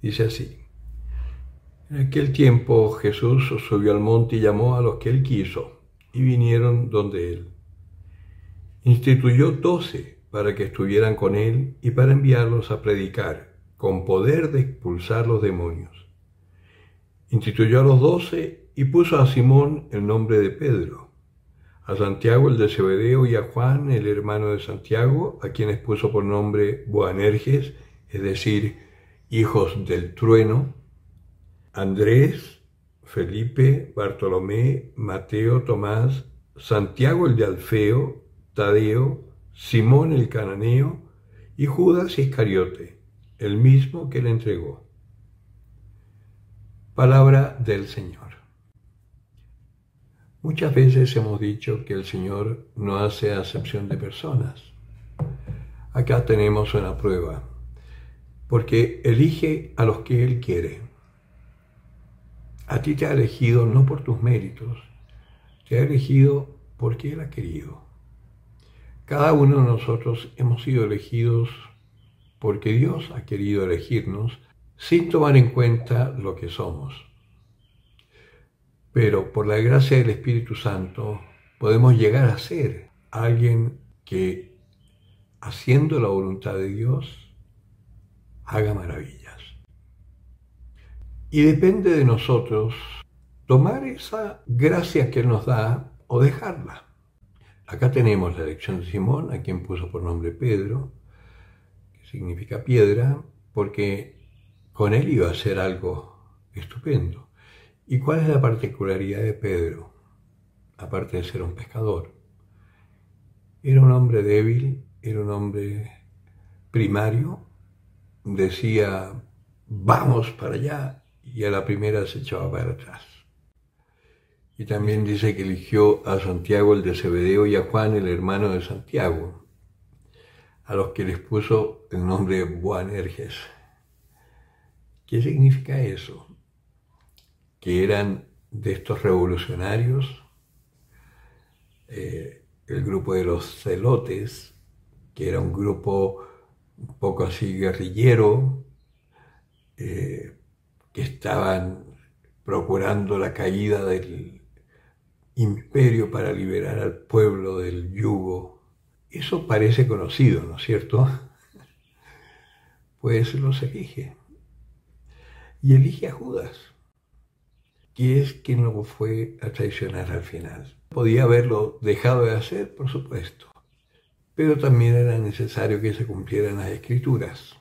Dice así. En aquel tiempo Jesús subió al monte y llamó a los que él quiso, y vinieron donde él. Instituyó doce para que estuvieran con él y para enviarlos a predicar, con poder de expulsar los demonios. Instituyó a los doce y puso a Simón el nombre de Pedro, a Santiago el de Zebedeo y a Juan el hermano de Santiago, a quienes puso por nombre Boanerges, es decir, hijos del trueno, Andrés, Felipe, Bartolomé, Mateo, Tomás, Santiago el de Alfeo, Tadeo, Simón el cananeo y Judas Iscariote, el mismo que le entregó. Palabra del Señor. Muchas veces hemos dicho que el Señor no hace acepción de personas. Acá tenemos una prueba, porque elige a los que Él quiere. A ti te ha elegido no por tus méritos, te ha elegido porque Él ha querido. Cada uno de nosotros hemos sido elegidos porque Dios ha querido elegirnos sin tomar en cuenta lo que somos. Pero por la gracia del Espíritu Santo podemos llegar a ser alguien que, haciendo la voluntad de Dios, haga maravillas. Y depende de nosotros tomar esa gracia que nos da o dejarla. Acá tenemos la elección de Simón, a quien puso por nombre Pedro, que significa piedra, porque con él iba a ser algo estupendo. ¿Y cuál es la particularidad de Pedro? Aparte de ser un pescador. Era un hombre débil, era un hombre primario, decía, vamos para allá, y a la primera se echaba para atrás. Y también dice que eligió a Santiago el de Cebedeo y a Juan el hermano de Santiago, a los que les puso el nombre Boanerges. ¿Qué significa eso? Que eran de estos revolucionarios, eh, el grupo de los celotes, que era un grupo un poco así guerrillero, eh, que estaban procurando la caída del imperio para liberar al pueblo del yugo. Eso parece conocido, ¿no es cierto? Pues los elige. Y elige a Judas, que es quien lo fue a traicionar al final. Podía haberlo dejado de hacer, por supuesto, pero también era necesario que se cumplieran las escrituras.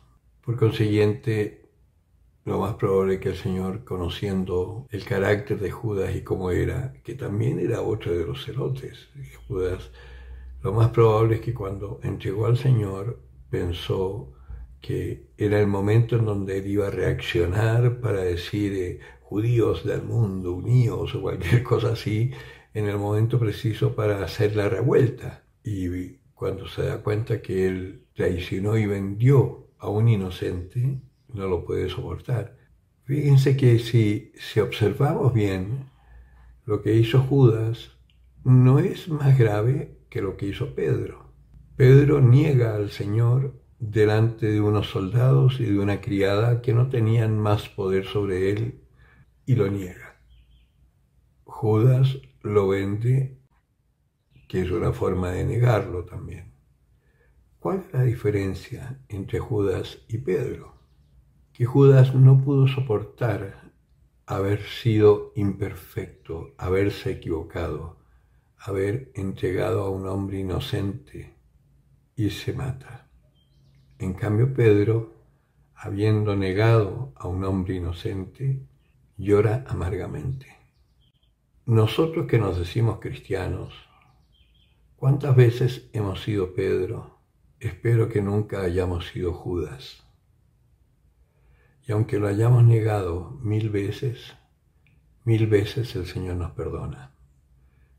Por consiguiente, lo más probable es que el Señor, conociendo el carácter de Judas y cómo era, que también era otro de los celotes, Judas, lo más probable es que cuando entregó al Señor pensó que era el momento en donde él iba a reaccionar para decir eh, judíos del mundo, unidos o cualquier cosa así, en el momento preciso para hacer la revuelta. Y cuando se da cuenta que él traicionó y vendió a un inocente, no lo puede soportar. Fíjense que si, si observamos bien, lo que hizo Judas no es más grave que lo que hizo Pedro. Pedro niega al Señor delante de unos soldados y de una criada que no tenían más poder sobre él y lo niega. Judas lo vende, que es una forma de negarlo también. ¿Cuál es la diferencia entre Judas y Pedro? que Judas no pudo soportar haber sido imperfecto, haberse equivocado, haber entregado a un hombre inocente y se mata. En cambio Pedro, habiendo negado a un hombre inocente, llora amargamente. Nosotros que nos decimos cristianos, ¿cuántas veces hemos sido Pedro? Espero que nunca hayamos sido Judas. Y aunque lo hayamos negado mil veces, mil veces el Señor nos perdona.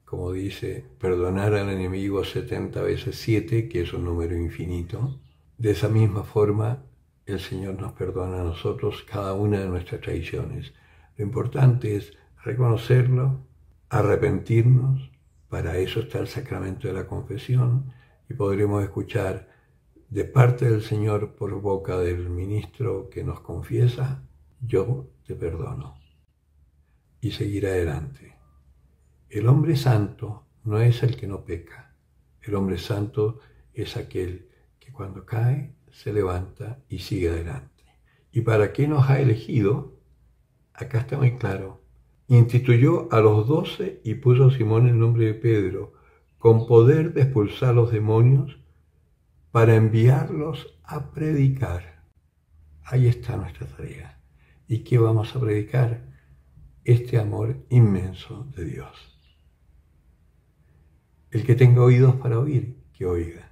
Como dice, perdonar al enemigo 70 veces 7, que es un número infinito. De esa misma forma, el Señor nos perdona a nosotros cada una de nuestras traiciones. Lo importante es reconocerlo, arrepentirnos, para eso está el sacramento de la confesión y podremos escuchar de parte del Señor por boca del ministro que nos confiesa yo te perdono. Y seguir adelante. El hombre santo no es el que no peca. El hombre santo es aquel que cuando cae se levanta y sigue adelante. ¿Y para qué nos ha elegido? Acá está muy claro. Instituyó a los doce y puso a Simón el nombre de Pedro, con poder de expulsar los demonios, para enviarlos a predicar. Ahí está nuestra tarea. ¿Y qué vamos a predicar? Este amor inmenso de Dios. El que tenga oídos para oír, que oiga.